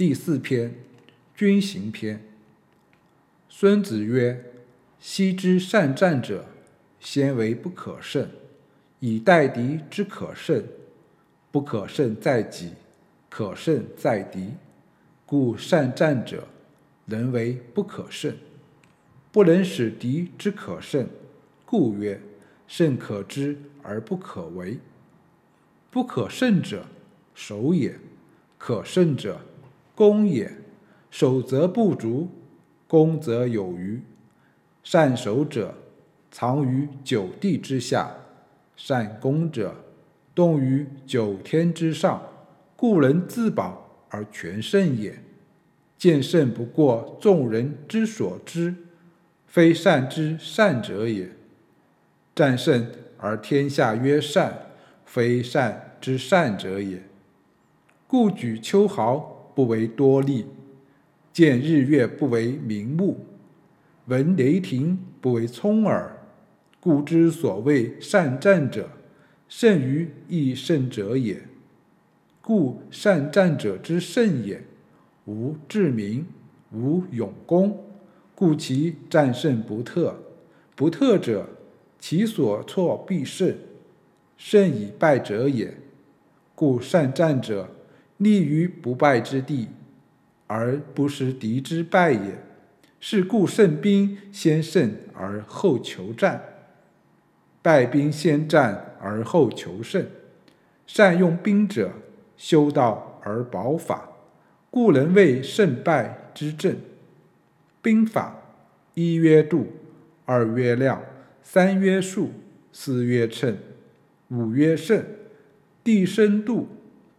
第四篇，军行篇。孙子曰：“昔之善战者，先为不可胜，以待敌之可胜。不可胜在己，可胜在敌。故善战者，能为不可胜，不能使敌之可胜。故曰：胜可知而不可为。不可胜者，守也；可胜者，攻也。守则不足，攻则有余。善守者，藏于九地之下；善攻者，动于九天之上。故能自保而全胜也。见胜不过众人之所知，非善之善者也。战胜而天下曰善，非善之善者也。故举秋毫不为多利，见日月不为明目，闻雷霆不为聪耳。故之所谓善战者，胜于易胜者也。故善战者之胜也，无智明，无勇功，故其战胜不特。不特者，其所措必胜，胜以败者也。故善战者，立于不败之地，而不失敌之败也。是故胜兵先胜而后求战，败兵先战而后求胜。善用兵者，修道而保法，故能为胜败之政。兵法一曰度，二曰量。三曰数，四曰称，五曰胜。地生度，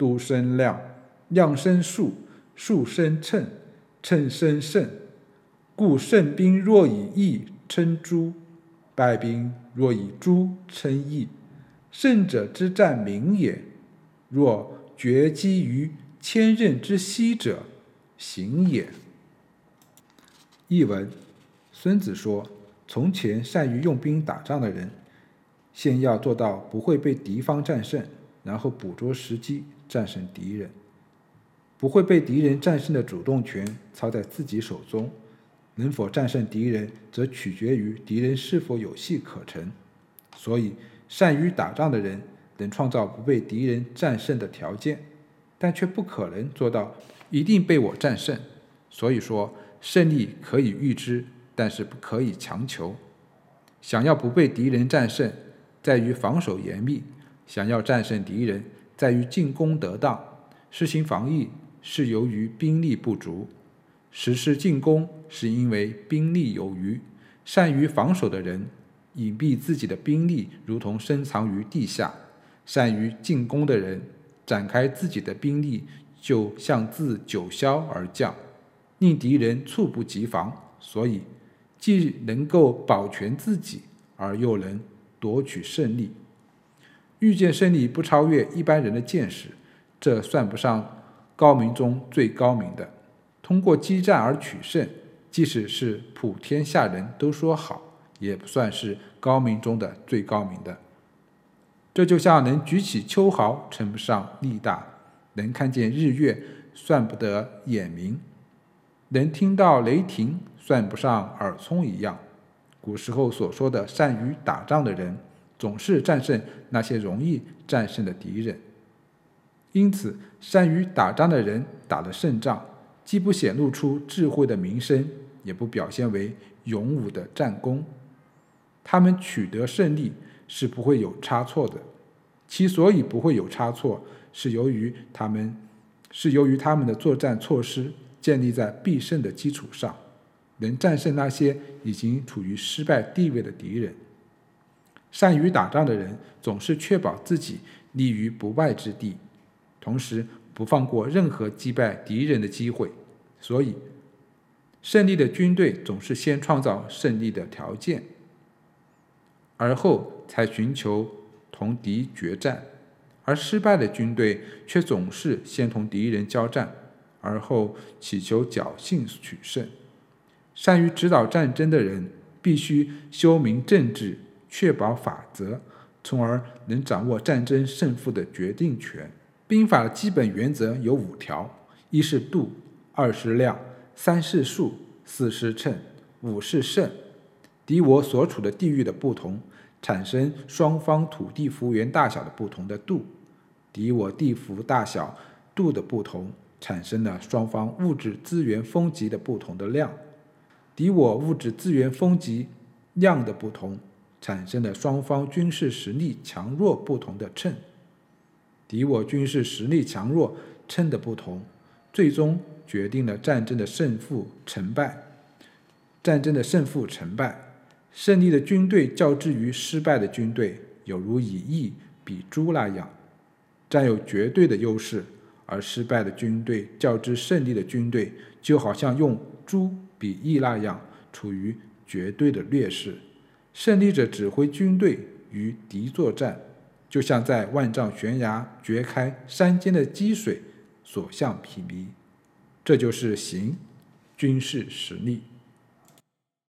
度生量，量生数，数生称，称生胜。故胜兵若以义称诸，败兵若以诸称义。胜者之战名也。若决击于千仞之溪者，行也。译文：孙子说。从前善于用兵打仗的人，先要做到不会被敌方战胜，然后捕捉时机战胜敌人。不会被敌人战胜的主动权操在自己手中，能否战胜敌人，则取决于敌人是否有戏可乘。所以，善于打仗的人能创造不被敌人战胜的条件，但却不可能做到一定被我战胜。所以说，胜利可以预知。但是不可以强求。想要不被敌人战胜，在于防守严密；想要战胜敌人，在于进攻得当。实行防御是由于兵力不足，实施进攻是因为兵力有余。善于防守的人，隐蔽自己的兵力，如同深藏于地下；善于进攻的人，展开自己的兵力，就像自九霄而降，令敌人猝不及防。所以。既能够保全自己，而又能夺取胜利。预见胜利不超越一般人的见识，这算不上高明中最高明的。通过激战而取胜，即使是普天下人都说好，也不算是高明中的最高明的。这就像能举起秋毫，称不上力大；能看见日月，算不得眼明；能听到雷霆。算不上耳聪一样。古时候所说的善于打仗的人，总是战胜那些容易战胜的敌人。因此，善于打仗的人打了胜仗，既不显露出智慧的名声，也不表现为勇武的战功。他们取得胜利是不会有差错的。其所以不会有差错，是由于他们是由于他们的作战措施建立在必胜的基础上。能战胜那些已经处于失败地位的敌人。善于打仗的人总是确保自己立于不败之地，同时不放过任何击败敌人的机会。所以，胜利的军队总是先创造胜利的条件，而后才寻求同敌决战；而失败的军队却总是先同敌人交战，而后祈求侥幸取胜。善于指导战争的人，必须修明政治，确保法则，从而能掌握战争胜负的决定权。兵法的基本原则有五条：一是度，二是量，三是数，四是称，五是胜。敌我所处的地域的不同，产生双方土地幅员大小的不同的度；敌我地幅大小度的不同，产生了双方物质资源丰集的不同的量；敌我物质资源丰集量的不同，产生了双方军事实力强弱不同的称；敌我军事实力强弱称的不同，最终决定了战争的胜负成败。战争的胜负成败。胜利的军队较之于失败的军队，有如以翼比猪那样，占有绝对的优势；而失败的军队较之胜利的军队，就好像用猪比翼那样，处于绝对的劣势。胜利者指挥军队与敌作战，就像在万丈悬崖掘开山间的积水，所向披靡。这就是行军事实力。